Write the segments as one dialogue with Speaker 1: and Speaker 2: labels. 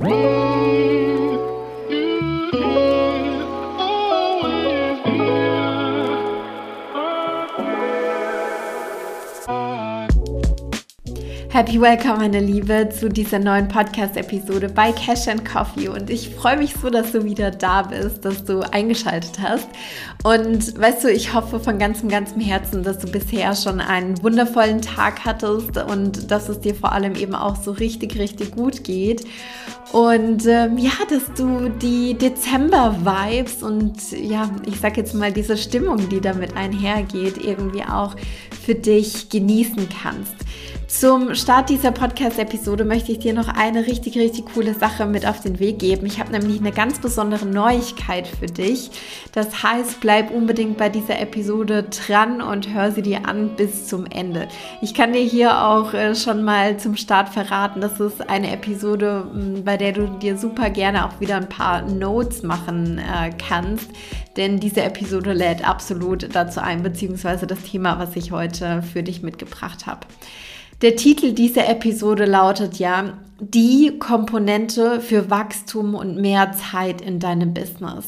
Speaker 1: Happy Welcome, meine Liebe, zu dieser neuen Podcast-Episode bei Cash and Coffee. Und ich freue mich so, dass du wieder da bist, dass du eingeschaltet hast. Und weißt du, ich hoffe von ganzem, ganzem Herzen, dass du bisher schon einen wundervollen Tag hattest und dass es dir vor allem eben auch so richtig, richtig gut geht. Und ähm, ja, dass du die Dezember-Vibes und ja, ich sag jetzt mal diese Stimmung, die damit einhergeht, irgendwie auch für dich genießen kannst. Zum Start dieser Podcast-Episode möchte ich dir noch eine richtig, richtig coole Sache mit auf den Weg geben. Ich habe nämlich eine ganz besondere Neuigkeit für dich. Das heißt, bleib unbedingt bei dieser Episode dran und hör sie dir an bis zum Ende. Ich kann dir hier auch äh, schon mal zum Start verraten, das ist eine Episode, bei der du dir super gerne auch wieder ein paar Notes machen äh, kannst. Denn diese Episode lädt absolut dazu ein, beziehungsweise das Thema, was ich heute für dich mitgebracht habe. Der Titel dieser Episode lautet ja die Komponente für Wachstum und mehr Zeit in deinem Business.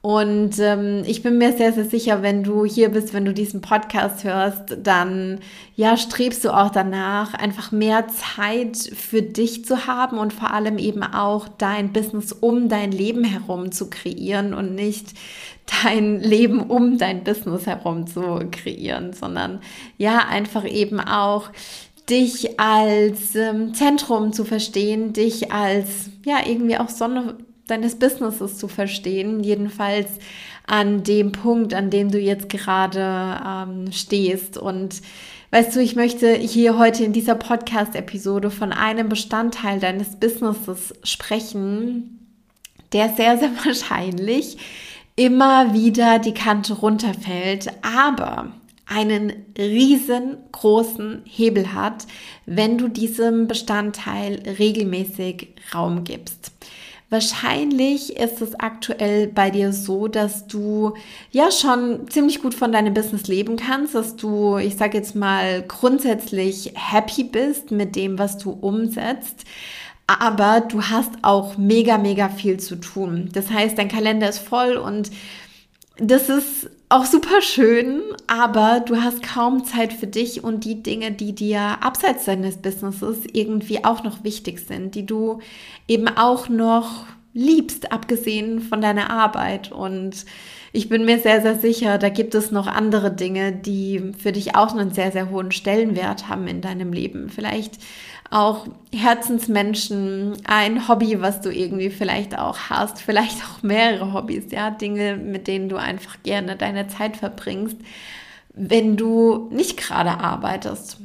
Speaker 1: Und ähm, ich bin mir sehr, sehr sicher, wenn du hier bist, wenn du diesen Podcast hörst, dann ja, strebst du auch danach, einfach mehr Zeit für dich zu haben und vor allem eben auch dein Business um dein Leben herum zu kreieren und nicht dein Leben um dein Business herum zu kreieren, sondern ja, einfach eben auch dich als ähm, Zentrum zu verstehen, dich als ja irgendwie auch Sonne deines Businesses zu verstehen, jedenfalls an dem Punkt, an dem du jetzt gerade ähm, stehst. Und weißt du, ich möchte hier heute in dieser Podcast-Episode von einem Bestandteil deines Businesses sprechen, der sehr, sehr wahrscheinlich immer wieder die Kante runterfällt, aber einen riesengroßen Hebel hat, wenn du diesem Bestandteil regelmäßig Raum gibst. Wahrscheinlich ist es aktuell bei dir so, dass du ja schon ziemlich gut von deinem Business leben kannst, dass du, ich sage jetzt mal, grundsätzlich happy bist mit dem, was du umsetzt. Aber du hast auch mega, mega viel zu tun. Das heißt, dein Kalender ist voll und das ist auch super schön, aber du hast kaum Zeit für dich und die Dinge, die dir abseits deines Businesses irgendwie auch noch wichtig sind, die du eben auch noch liebst, abgesehen von deiner Arbeit. Und ich bin mir sehr, sehr sicher, da gibt es noch andere Dinge, die für dich auch einen sehr, sehr hohen Stellenwert haben in deinem Leben. Vielleicht auch Herzensmenschen, ein Hobby, was du irgendwie vielleicht auch hast, vielleicht auch mehrere Hobbys, ja, Dinge, mit denen du einfach gerne deine Zeit verbringst, wenn du nicht gerade arbeitest.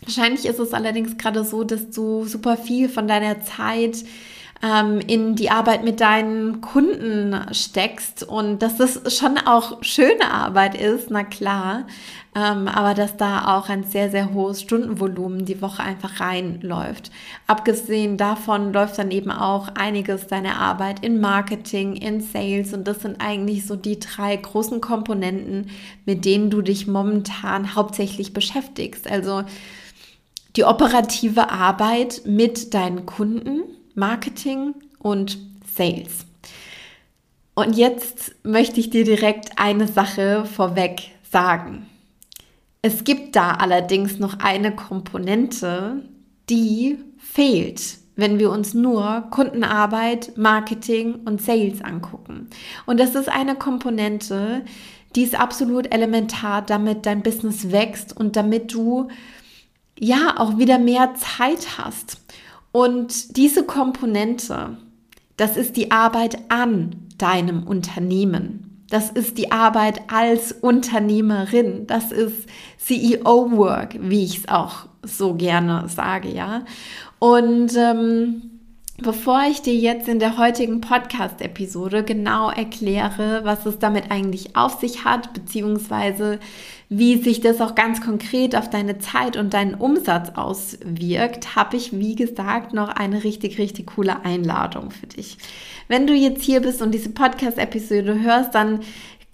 Speaker 1: Wahrscheinlich ist es allerdings gerade so, dass du super viel von deiner Zeit ähm, in die Arbeit mit deinen Kunden steckst und dass das schon auch schöne Arbeit ist, na klar, ähm, aber dass da auch ein sehr, sehr hohes Stundenvolumen die Woche einfach reinläuft. Abgesehen davon läuft dann eben auch einiges deiner Arbeit in Marketing, in Sales und das sind eigentlich so die drei großen Komponenten, mit denen du dich momentan hauptsächlich beschäftigst. Also die operative Arbeit mit deinen Kunden, Marketing und Sales. Und jetzt möchte ich dir direkt eine Sache vorweg sagen. Es gibt da allerdings noch eine Komponente, die fehlt, wenn wir uns nur Kundenarbeit, Marketing und Sales angucken. Und das ist eine Komponente, die ist absolut elementar, damit dein Business wächst und damit du ja auch wieder mehr Zeit hast. Und diese Komponente, das ist die Arbeit an deinem Unternehmen. Das ist die Arbeit als Unternehmerin. Das ist CEO-Work, wie ich es auch so gerne sage, ja. Und ähm, Bevor ich dir jetzt in der heutigen Podcast-Episode genau erkläre, was es damit eigentlich auf sich hat, beziehungsweise wie sich das auch ganz konkret auf deine Zeit und deinen Umsatz auswirkt, habe ich, wie gesagt, noch eine richtig, richtig coole Einladung für dich. Wenn du jetzt hier bist und diese Podcast-Episode hörst, dann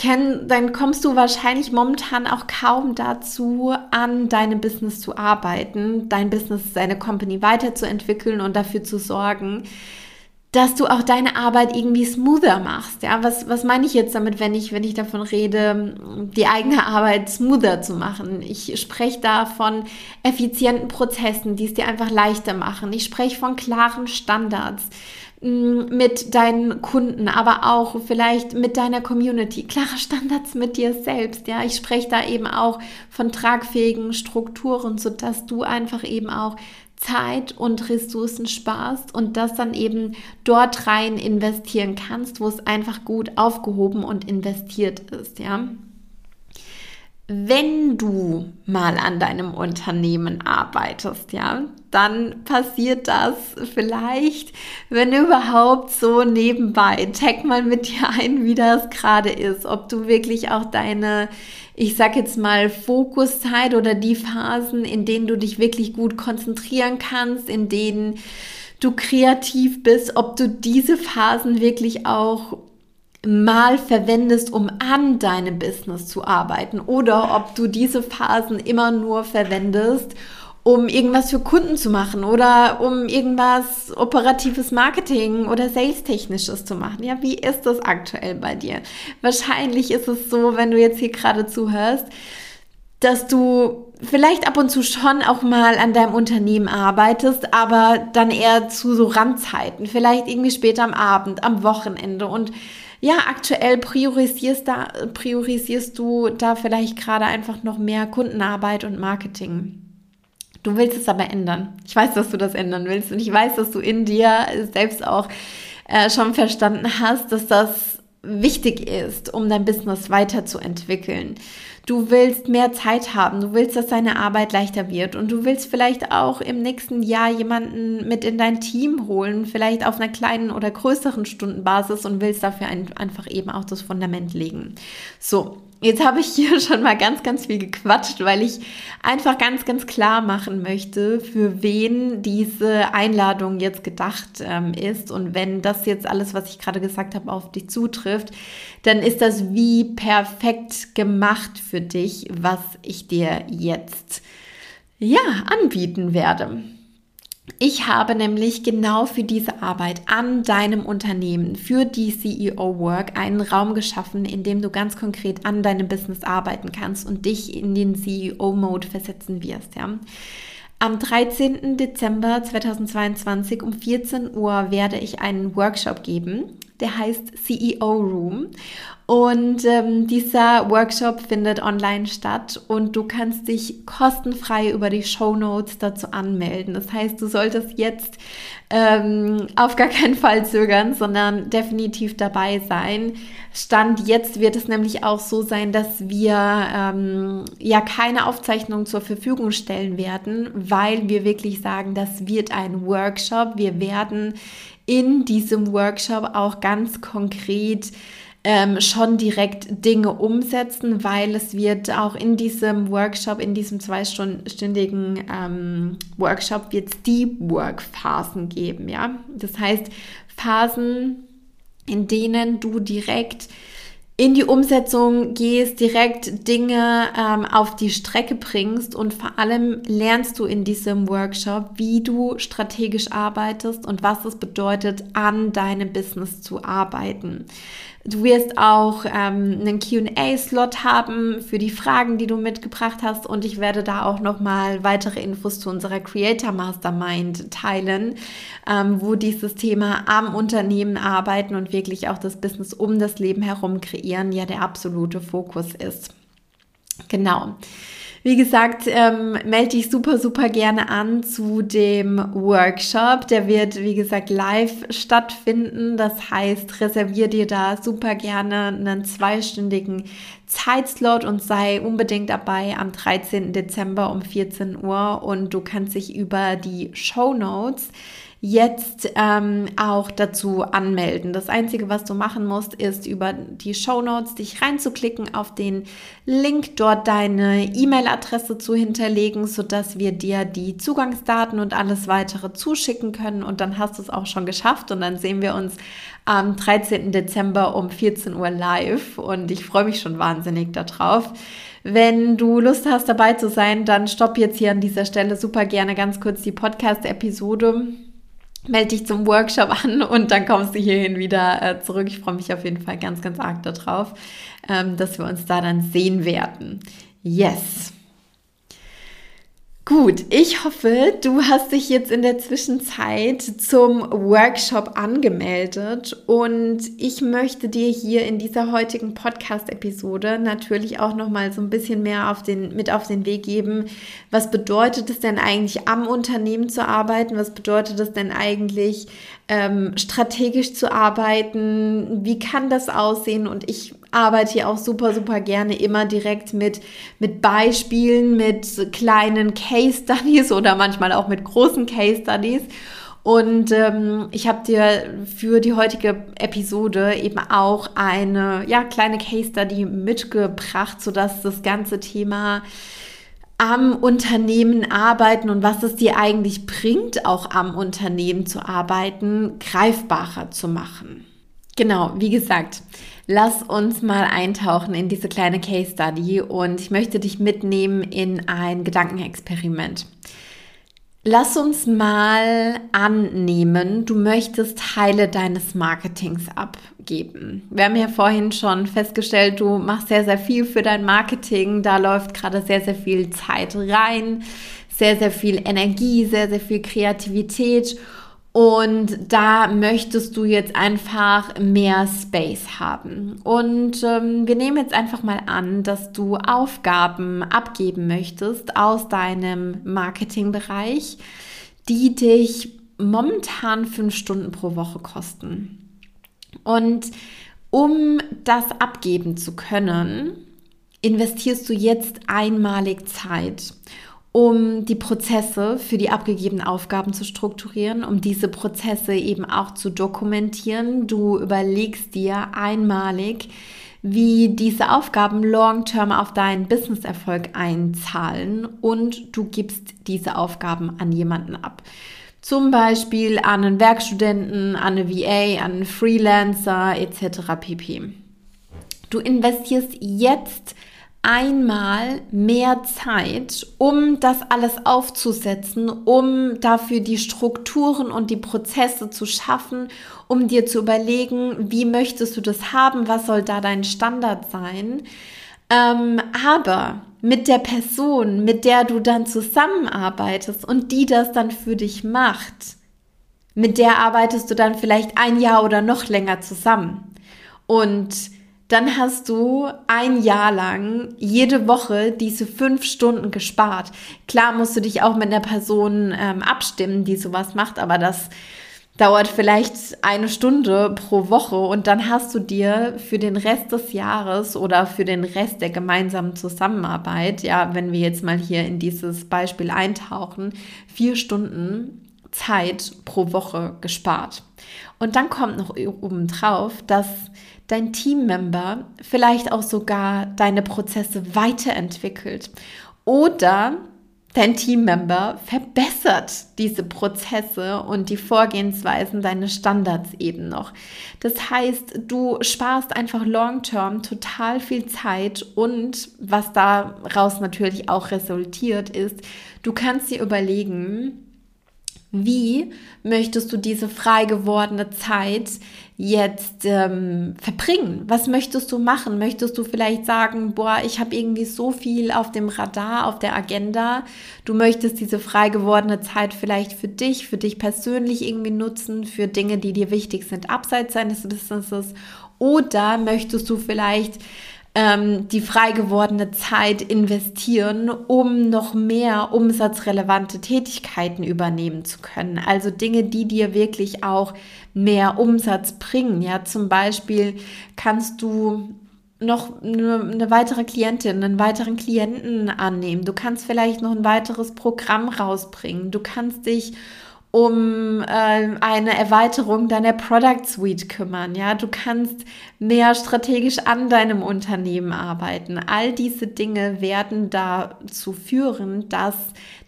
Speaker 1: dann kommst du wahrscheinlich momentan auch kaum dazu, an deinem Business zu arbeiten, dein Business, deine Company weiterzuentwickeln und dafür zu sorgen, dass du auch deine Arbeit irgendwie smoother machst. Ja, was, was meine ich jetzt damit, wenn ich, wenn ich davon rede, die eigene Arbeit smoother zu machen? Ich spreche da von effizienten Prozessen, die es dir einfach leichter machen. Ich spreche von klaren Standards mit deinen Kunden, aber auch vielleicht mit deiner Community, klare Standards mit dir selbst. Ja, ich spreche da eben auch von tragfähigen Strukturen, sodass du einfach eben auch Zeit und Ressourcen sparst und das dann eben dort rein investieren kannst, wo es einfach gut aufgehoben und investiert ist, ja. Wenn du mal an deinem Unternehmen arbeitest, ja, dann passiert das vielleicht, wenn überhaupt so nebenbei. Check mal mit dir ein, wie das gerade ist, ob du wirklich auch deine ich sag jetzt mal, Fokuszeit oder die Phasen, in denen du dich wirklich gut konzentrieren kannst, in denen du kreativ bist, ob du diese Phasen wirklich auch mal verwendest, um an deinem Business zu arbeiten oder ob du diese Phasen immer nur verwendest, um irgendwas für Kunden zu machen oder um irgendwas operatives Marketing oder Sales-technisches zu machen. Ja, wie ist das aktuell bei dir? Wahrscheinlich ist es so, wenn du jetzt hier gerade zuhörst, dass du vielleicht ab und zu schon auch mal an deinem Unternehmen arbeitest, aber dann eher zu so Randzeiten, vielleicht irgendwie später am Abend, am Wochenende und ja, aktuell priorisierst, da, priorisierst du da vielleicht gerade einfach noch mehr Kundenarbeit und Marketing. Du willst es aber ändern. Ich weiß, dass du das ändern willst und ich weiß, dass du in dir selbst auch äh, schon verstanden hast, dass das wichtig ist, um dein Business weiterzuentwickeln. Du willst mehr Zeit haben, du willst, dass deine Arbeit leichter wird und du willst vielleicht auch im nächsten Jahr jemanden mit in dein Team holen, vielleicht auf einer kleinen oder größeren Stundenbasis und willst dafür ein, einfach eben auch das Fundament legen. So, Jetzt habe ich hier schon mal ganz, ganz viel gequatscht, weil ich einfach ganz, ganz klar machen möchte, für wen diese Einladung jetzt gedacht ähm, ist. Und wenn das jetzt alles, was ich gerade gesagt habe, auf dich zutrifft, dann ist das wie perfekt gemacht für dich, was ich dir jetzt ja anbieten werde. Ich habe nämlich genau für diese Arbeit an deinem Unternehmen, für die CEO Work, einen Raum geschaffen, in dem du ganz konkret an deinem Business arbeiten kannst und dich in den CEO-Mode versetzen wirst. Ja. Am 13. Dezember 2022 um 14 Uhr werde ich einen Workshop geben, der heißt CEO Room. Und ähm, dieser Workshop findet online statt und du kannst dich kostenfrei über die Show Notes dazu anmelden. Das heißt, du solltest jetzt ähm, auf gar keinen Fall zögern, sondern definitiv dabei sein. Stand jetzt wird es nämlich auch so sein, dass wir ähm, ja keine Aufzeichnung zur Verfügung stellen werden, weil wir wirklich sagen, das wird ein Workshop. Wir werden in diesem Workshop auch ganz konkret ähm, schon direkt Dinge umsetzen, weil es wird auch in diesem Workshop, in diesem zweistündigen ähm, Workshop, wird es Deep Work Phasen geben, ja. Das heißt Phasen, in denen du direkt in die Umsetzung gehst, direkt Dinge ähm, auf die Strecke bringst und vor allem lernst du in diesem Workshop, wie du strategisch arbeitest und was es bedeutet, an deinem Business zu arbeiten. Du wirst auch ähm, einen QA-Slot haben für die Fragen, die du mitgebracht hast. Und ich werde da auch nochmal weitere Infos zu unserer Creator Mastermind teilen, ähm, wo dieses Thema am Unternehmen arbeiten und wirklich auch das Business um das Leben herum kreieren ja der absolute Fokus ist. Genau. Wie gesagt, ähm, melde dich super, super gerne an zu dem Workshop. Der wird, wie gesagt, live stattfinden. Das heißt, reservier dir da super gerne einen zweistündigen Zeitslot und sei unbedingt dabei am 13. Dezember um 14 Uhr und du kannst dich über die Show Notes jetzt ähm, auch dazu anmelden. Das Einzige, was du machen musst, ist über die Show Notes dich reinzuklicken, auf den Link dort deine E-Mail-Adresse zu hinterlegen, sodass wir dir die Zugangsdaten und alles weitere zuschicken können. Und dann hast du es auch schon geschafft und dann sehen wir uns am 13. Dezember um 14 Uhr live und ich freue mich schon wahnsinnig darauf. Wenn du Lust hast, dabei zu sein, dann stopp jetzt hier an dieser Stelle super gerne ganz kurz die Podcast-Episode melde dich zum Workshop an und dann kommst du hierhin wieder äh, zurück. Ich freue mich auf jeden Fall ganz, ganz arg darauf, ähm, dass wir uns da dann sehen werden. Yes. Gut, ich hoffe, du hast dich jetzt in der Zwischenzeit zum Workshop angemeldet und ich möchte dir hier in dieser heutigen Podcast-Episode natürlich auch noch mal so ein bisschen mehr auf den, mit auf den Weg geben. Was bedeutet es denn eigentlich, am Unternehmen zu arbeiten? Was bedeutet es denn eigentlich, ähm, strategisch zu arbeiten? Wie kann das aussehen? Und ich arbeite hier auch super, super gerne immer direkt mit, mit Beispielen, mit kleinen Case Studies oder manchmal auch mit großen Case Studies. Und ähm, ich habe dir für die heutige Episode eben auch eine ja, kleine Case Study mitgebracht, sodass das ganze Thema am Unternehmen arbeiten und was es dir eigentlich bringt, auch am Unternehmen zu arbeiten, greifbarer zu machen. Genau, wie gesagt, lass uns mal eintauchen in diese kleine Case Study und ich möchte dich mitnehmen in ein Gedankenexperiment. Lass uns mal annehmen, du möchtest Teile deines Marketings abgeben. Wir haben ja vorhin schon festgestellt, du machst sehr, sehr viel für dein Marketing. Da läuft gerade sehr, sehr viel Zeit rein, sehr, sehr viel Energie, sehr, sehr viel Kreativität. Und da möchtest du jetzt einfach mehr Space haben. Und ähm, wir nehmen jetzt einfach mal an, dass du Aufgaben abgeben möchtest aus deinem Marketingbereich, die dich momentan fünf Stunden pro Woche kosten. Und um das abgeben zu können, investierst du jetzt einmalig Zeit um die Prozesse für die abgegebenen Aufgaben zu strukturieren, um diese Prozesse eben auch zu dokumentieren. Du überlegst dir einmalig, wie diese Aufgaben long-term auf deinen Businesserfolg einzahlen und du gibst diese Aufgaben an jemanden ab. Zum Beispiel an einen Werkstudenten, an eine VA, an einen Freelancer etc. pp. Du investierst jetzt einmal mehr Zeit, um das alles aufzusetzen, um dafür die Strukturen und die Prozesse zu schaffen, um dir zu überlegen, wie möchtest du das haben, was soll da dein Standard sein. Ähm, aber mit der Person, mit der du dann zusammenarbeitest und die das dann für dich macht, mit der arbeitest du dann vielleicht ein Jahr oder noch länger zusammen. Und dann hast du ein Jahr lang jede Woche diese fünf Stunden gespart. Klar musst du dich auch mit einer Person ähm, abstimmen, die sowas macht, aber das dauert vielleicht eine Stunde pro Woche und dann hast du dir für den Rest des Jahres oder für den Rest der gemeinsamen Zusammenarbeit, ja, wenn wir jetzt mal hier in dieses Beispiel eintauchen, vier Stunden Zeit pro Woche gespart. Und dann kommt noch obendrauf, dass dein Teammember vielleicht auch sogar deine Prozesse weiterentwickelt oder dein Teammember verbessert diese Prozesse und die Vorgehensweisen, deine Standards eben noch. Das heißt, du sparst einfach long-term total viel Zeit und was daraus natürlich auch resultiert ist, du kannst dir überlegen, wie möchtest du diese frei gewordene Zeit jetzt ähm, verbringen? Was möchtest du machen? Möchtest du vielleicht sagen, boah, ich habe irgendwie so viel auf dem Radar, auf der Agenda. Du möchtest diese frei gewordene Zeit vielleicht für dich, für dich persönlich irgendwie nutzen, für Dinge, die dir wichtig sind, abseits deines Businesses. Oder möchtest du vielleicht ähm, die frei gewordene Zeit investieren, um noch mehr umsatzrelevante Tätigkeiten übernehmen zu können. Also Dinge, die dir wirklich auch mehr Umsatz bringen. Ja, zum Beispiel kannst du noch eine, weitere Klientin, einen weiteren Klienten annehmen. Du kannst vielleicht noch ein weiteres Programm rausbringen. Du kannst dich um äh, eine Erweiterung deiner Product Suite kümmern. Ja, du kannst mehr strategisch an deinem Unternehmen arbeiten. All diese Dinge werden dazu führen, dass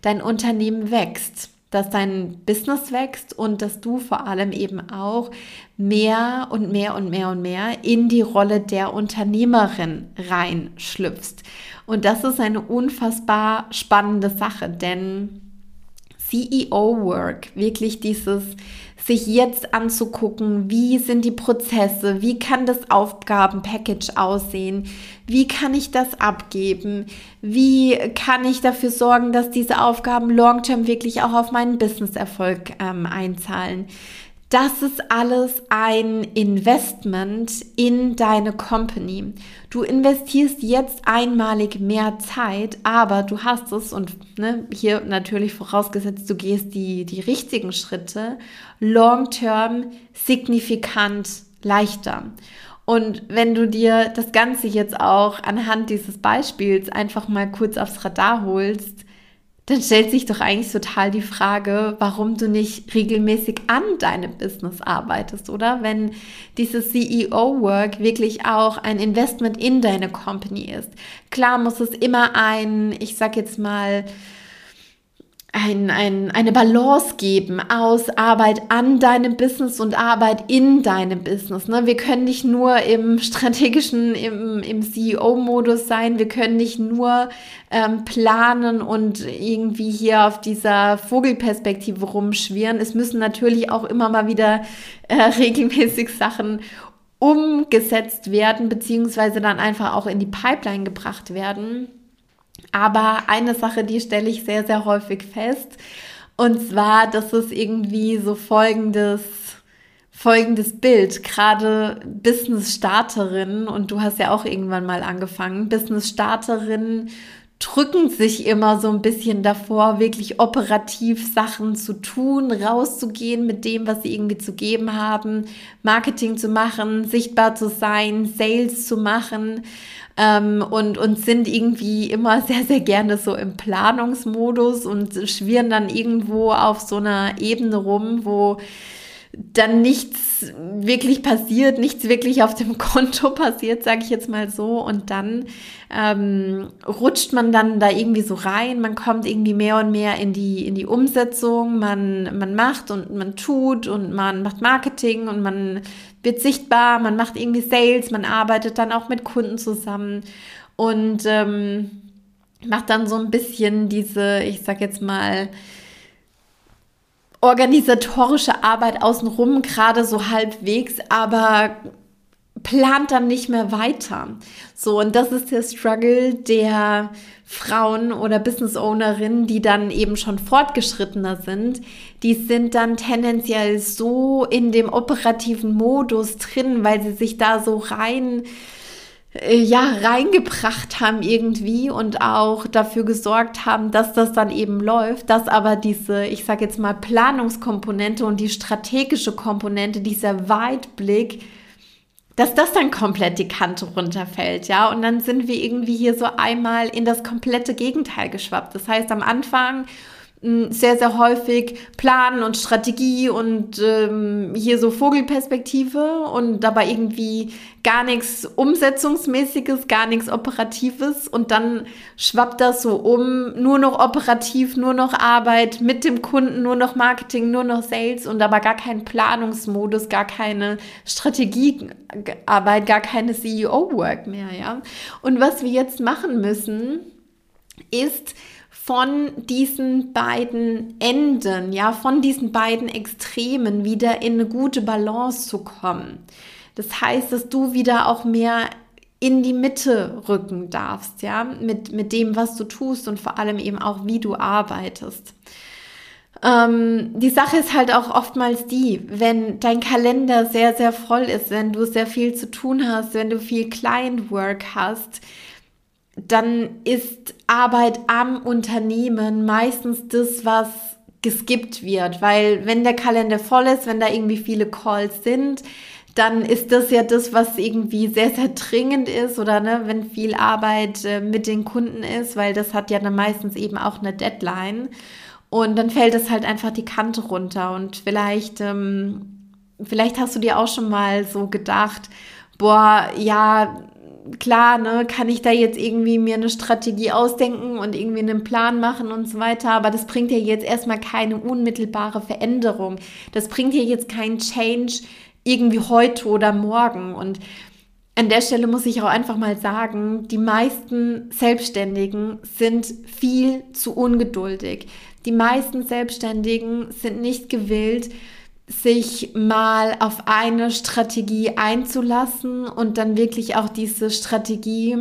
Speaker 1: dein Unternehmen wächst dass dein Business wächst und dass du vor allem eben auch mehr und mehr und mehr und mehr in die Rolle der Unternehmerin reinschlüpfst. Und das ist eine unfassbar spannende Sache, denn CEO-Work, wirklich dieses sich jetzt anzugucken, wie sind die Prozesse, wie kann das Aufgabenpackage aussehen, wie kann ich das abgeben, wie kann ich dafür sorgen, dass diese Aufgaben long-term wirklich auch auf meinen Business-Erfolg ähm, einzahlen. Das ist alles ein Investment in deine Company. Du investierst jetzt einmalig mehr Zeit, aber du hast es und ne, hier natürlich vorausgesetzt, du gehst die, die richtigen Schritte, long-term signifikant leichter. Und wenn du dir das Ganze jetzt auch anhand dieses Beispiels einfach mal kurz aufs Radar holst, dann stellt sich doch eigentlich total die Frage, warum du nicht regelmäßig an deinem Business arbeitest, oder? Wenn dieses CEO-Work wirklich auch ein Investment in deine Company ist. Klar muss es immer ein, ich sag jetzt mal, ein, ein, eine Balance geben aus Arbeit an deinem Business und Arbeit in deinem Business. Ne? Wir können nicht nur im strategischen, im, im CEO-Modus sein, wir können nicht nur ähm, planen und irgendwie hier auf dieser Vogelperspektive rumschwirren. Es müssen natürlich auch immer mal wieder äh, regelmäßig Sachen umgesetzt werden, beziehungsweise dann einfach auch in die Pipeline gebracht werden aber eine Sache, die stelle ich sehr, sehr häufig fest. Und zwar, dass es irgendwie so folgendes, folgendes Bild, gerade Business-Starterinnen, und du hast ja auch irgendwann mal angefangen, Business-Starterinnen drücken sich immer so ein bisschen davor, wirklich operativ Sachen zu tun, rauszugehen mit dem, was sie irgendwie zu geben haben, Marketing zu machen, sichtbar zu sein, Sales zu machen ähm, und, und sind irgendwie immer sehr, sehr gerne so im Planungsmodus und schwirren dann irgendwo auf so einer Ebene rum, wo dann nichts wirklich passiert, nichts wirklich auf dem Konto passiert, sage ich jetzt mal so. Und dann ähm, rutscht man dann da irgendwie so rein, man kommt irgendwie mehr und mehr in die, in die Umsetzung, man, man macht und man tut und man macht Marketing und man wird sichtbar, man macht irgendwie Sales, man arbeitet dann auch mit Kunden zusammen und ähm, macht dann so ein bisschen diese, ich sag jetzt mal, organisatorische Arbeit außenrum, gerade so halbwegs, aber plant dann nicht mehr weiter. So, und das ist der Struggle der Frauen oder Business Ownerinnen, die dann eben schon fortgeschrittener sind. Die sind dann tendenziell so in dem operativen Modus drin, weil sie sich da so rein äh, ja, reingebracht haben irgendwie und auch dafür gesorgt haben, dass das dann eben läuft, dass aber diese, ich sage jetzt mal, Planungskomponente und die strategische Komponente, dieser Weitblick, dass das dann komplett die Kante runterfällt, ja. Und dann sind wir irgendwie hier so einmal in das komplette Gegenteil geschwappt. Das heißt, am Anfang sehr, sehr häufig Planen und Strategie und ähm, hier so Vogelperspektive und dabei irgendwie gar nichts Umsetzungsmäßiges, gar nichts Operatives und dann schwappt das so um, nur noch operativ, nur noch Arbeit mit dem Kunden, nur noch Marketing, nur noch Sales und aber gar kein Planungsmodus, gar keine Strategiearbeit, gar keine CEO-Work mehr, ja. Und was wir jetzt machen müssen, ist, von diesen beiden Enden, ja, von diesen beiden Extremen wieder in eine gute Balance zu kommen. Das heißt, dass du wieder auch mehr in die Mitte rücken darfst, ja, mit, mit dem, was du tust und vor allem eben auch, wie du arbeitest. Ähm, die Sache ist halt auch oftmals die, wenn dein Kalender sehr, sehr voll ist, wenn du sehr viel zu tun hast, wenn du viel Client Work hast, dann ist Arbeit am Unternehmen meistens das, was geskippt wird, weil wenn der Kalender voll ist, wenn da irgendwie viele Calls sind, dann ist das ja das, was irgendwie sehr, sehr dringend ist oder ne, wenn viel Arbeit äh, mit den Kunden ist, weil das hat ja dann meistens eben auch eine Deadline. Und dann fällt es halt einfach die Kante runter. Und vielleicht, ähm, vielleicht hast du dir auch schon mal so gedacht, boah, ja, klar, ne, kann ich da jetzt irgendwie mir eine Strategie ausdenken und irgendwie einen Plan machen und so weiter, aber das bringt ja jetzt erstmal keine unmittelbare Veränderung. Das bringt ja jetzt keinen Change irgendwie heute oder morgen und an der Stelle muss ich auch einfach mal sagen, die meisten Selbstständigen sind viel zu ungeduldig. Die meisten Selbstständigen sind nicht gewillt, sich mal auf eine Strategie einzulassen und dann wirklich auch diese Strategie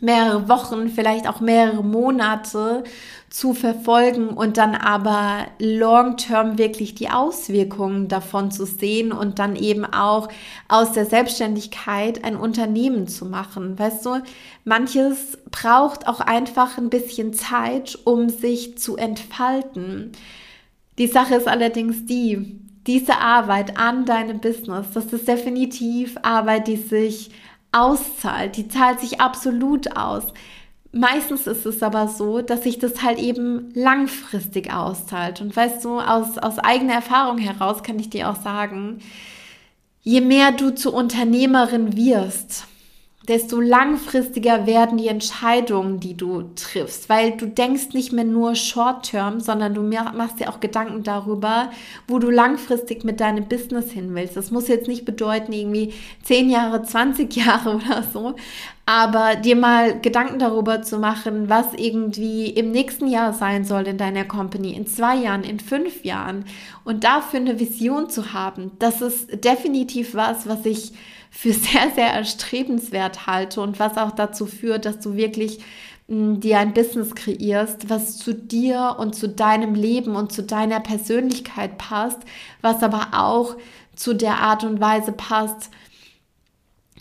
Speaker 1: mehrere Wochen, vielleicht auch mehrere Monate zu verfolgen und dann aber long-term wirklich die Auswirkungen davon zu sehen und dann eben auch aus der Selbstständigkeit ein Unternehmen zu machen. Weißt du, manches braucht auch einfach ein bisschen Zeit, um sich zu entfalten. Die Sache ist allerdings die, diese Arbeit an deinem Business, das ist definitiv Arbeit, die sich auszahlt. Die zahlt sich absolut aus. Meistens ist es aber so, dass sich das halt eben langfristig auszahlt. Und weißt du, aus, aus eigener Erfahrung heraus kann ich dir auch sagen, je mehr du zur Unternehmerin wirst, desto langfristiger werden die Entscheidungen, die du triffst, weil du denkst nicht mehr nur short-term, sondern du machst dir auch Gedanken darüber, wo du langfristig mit deinem Business hin willst. Das muss jetzt nicht bedeuten, irgendwie 10 Jahre, 20 Jahre oder so, aber dir mal Gedanken darüber zu machen, was irgendwie im nächsten Jahr sein soll in deiner Company, in zwei Jahren, in fünf Jahren und dafür eine Vision zu haben, das ist definitiv was, was ich für sehr, sehr erstrebenswert halte und was auch dazu führt, dass du wirklich hm, dir ein Business kreierst, was zu dir und zu deinem Leben und zu deiner Persönlichkeit passt, was aber auch zu der Art und Weise passt,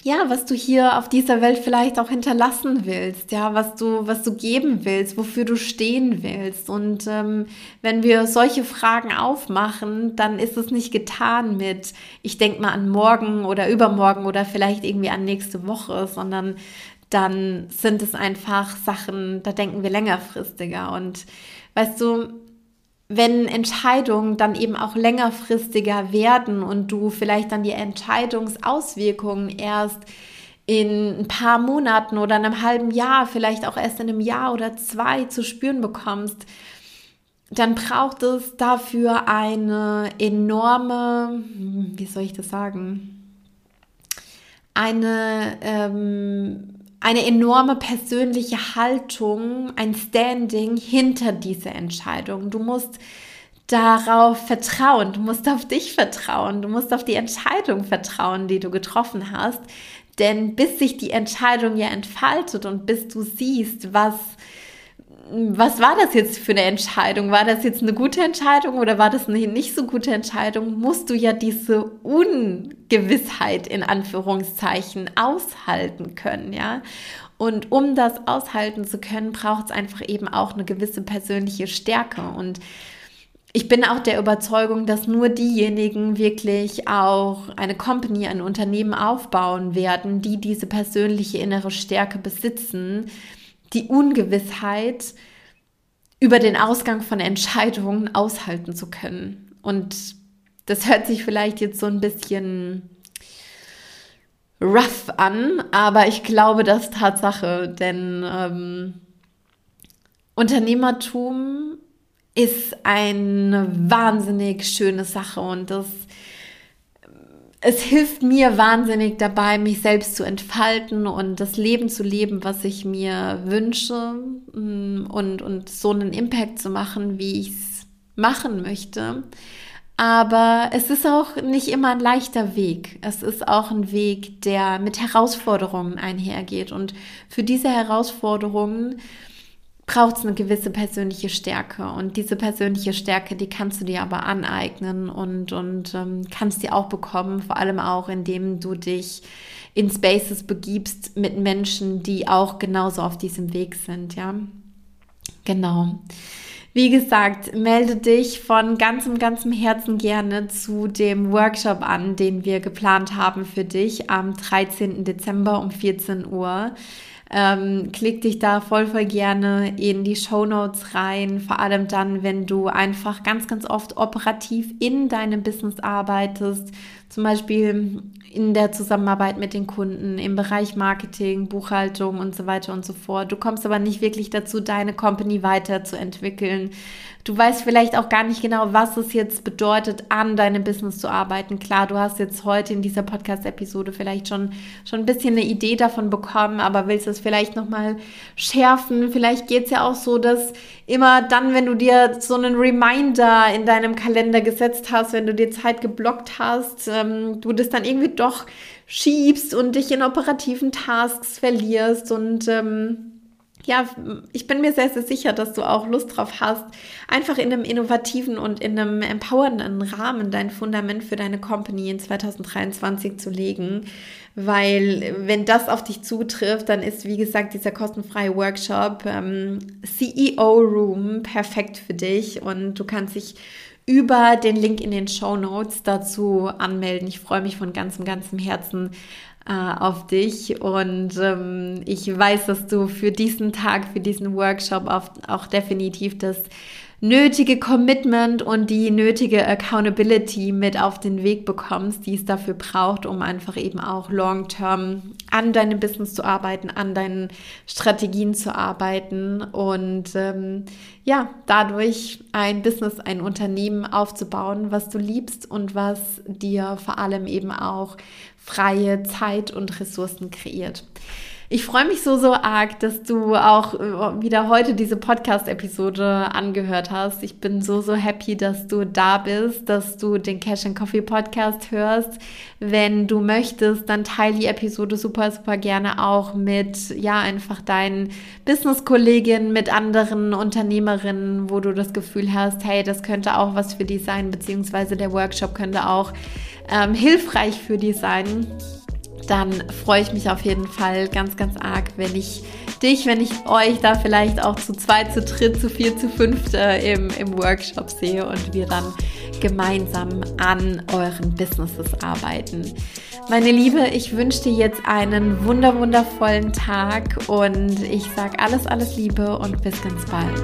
Speaker 1: ja, was du hier auf dieser Welt vielleicht auch hinterlassen willst, ja, was du, was du geben willst, wofür du stehen willst. Und ähm, wenn wir solche Fragen aufmachen, dann ist es nicht getan mit, ich denke mal an morgen oder übermorgen oder vielleicht irgendwie an nächste Woche, sondern dann sind es einfach Sachen, da denken wir längerfristiger. Und weißt du, wenn Entscheidungen dann eben auch längerfristiger werden und du vielleicht dann die Entscheidungsauswirkungen erst in ein paar Monaten oder einem halben Jahr, vielleicht auch erst in einem Jahr oder zwei zu spüren bekommst, dann braucht es dafür eine enorme, wie soll ich das sagen, eine ähm, eine enorme persönliche Haltung, ein Standing hinter dieser Entscheidung. Du musst darauf vertrauen, du musst auf dich vertrauen, du musst auf die Entscheidung vertrauen, die du getroffen hast. Denn bis sich die Entscheidung ja entfaltet und bis du siehst, was was war das jetzt für eine Entscheidung? War das jetzt eine gute Entscheidung oder war das eine nicht so gute Entscheidung? Musst du ja diese Ungewissheit in Anführungszeichen aushalten können, ja? Und um das aushalten zu können, braucht es einfach eben auch eine gewisse persönliche Stärke. Und ich bin auch der Überzeugung, dass nur diejenigen wirklich auch eine Company, ein Unternehmen aufbauen werden, die diese persönliche innere Stärke besitzen, die Ungewissheit über den Ausgang von Entscheidungen aushalten zu können. Und das hört sich vielleicht jetzt so ein bisschen rough an, aber ich glaube, das ist Tatsache, denn ähm, Unternehmertum ist eine wahnsinnig schöne Sache und das es hilft mir wahnsinnig dabei, mich selbst zu entfalten und das Leben zu leben, was ich mir wünsche mm, und, und so einen Impact zu machen, wie ich es machen möchte. Aber es ist auch nicht immer ein leichter Weg. Es ist auch ein Weg, der mit Herausforderungen einhergeht. Und für diese Herausforderungen braucht es eine gewisse persönliche Stärke. Und diese persönliche Stärke, die kannst du dir aber aneignen und, und ähm, kannst dir auch bekommen, vor allem auch, indem du dich in Spaces begibst mit Menschen, die auch genauso auf diesem Weg sind, ja. Genau. Wie gesagt, melde dich von ganzem, ganzem Herzen gerne zu dem Workshop an, den wir geplant haben für dich am 13. Dezember um 14 Uhr. Ähm, klick dich da voll, voll gerne in die Show Notes rein. Vor allem dann, wenn du einfach ganz, ganz oft operativ in deinem Business arbeitest. Zum Beispiel in der Zusammenarbeit mit den Kunden, im Bereich Marketing, Buchhaltung und so weiter und so fort. Du kommst aber nicht wirklich dazu, deine Company weiterzuentwickeln. Du weißt vielleicht auch gar nicht genau, was es jetzt bedeutet, an deinem Business zu arbeiten. Klar, du hast jetzt heute in dieser Podcast-Episode vielleicht schon, schon ein bisschen eine Idee davon bekommen, aber willst es vielleicht nochmal schärfen. Vielleicht geht es ja auch so, dass immer dann, wenn du dir so einen Reminder in deinem Kalender gesetzt hast, wenn du dir Zeit geblockt hast, ähm, du das dann irgendwie doch schiebst und dich in operativen Tasks verlierst und ähm, ja, ich bin mir sehr, sehr sicher, dass du auch Lust drauf hast, einfach in einem innovativen und in einem empowernden Rahmen dein Fundament für deine Company in 2023 zu legen. Weil wenn das auf dich zutrifft, dann ist, wie gesagt, dieser kostenfreie Workshop ähm, CEO Room perfekt für dich und du kannst dich über den Link in den Show Notes dazu anmelden. Ich freue mich von ganzem, ganzem Herzen äh, auf dich und ähm, ich weiß, dass du für diesen Tag, für diesen Workshop auch, auch definitiv das nötige Commitment und die nötige Accountability mit auf den Weg bekommst, die es dafür braucht, um einfach eben auch long-term an deinem Business zu arbeiten, an deinen Strategien zu arbeiten und ähm, ja, dadurch ein Business, ein Unternehmen aufzubauen, was du liebst und was dir vor allem eben auch freie Zeit und Ressourcen kreiert. Ich freue mich so, so arg, dass du auch äh, wieder heute diese Podcast-Episode angehört hast. Ich bin so, so happy, dass du da bist, dass du den Cash and Coffee Podcast hörst. Wenn du möchtest, dann teile die Episode super, super gerne auch mit, ja, einfach deinen Business-Kolleginnen, mit anderen Unternehmerinnen, wo du das Gefühl hast, hey, das könnte auch was für die sein, beziehungsweise der Workshop könnte auch ähm, hilfreich für die sein dann freue ich mich auf jeden Fall ganz, ganz arg, wenn ich dich, wenn ich euch da vielleicht auch zu zweit, zu dritt, zu vier, zu fünft äh, im, im Workshop sehe und wir dann gemeinsam an euren Businesses arbeiten. Meine Liebe, ich wünsche dir jetzt einen wunder wundervollen Tag und ich sage alles, alles Liebe und bis ganz bald.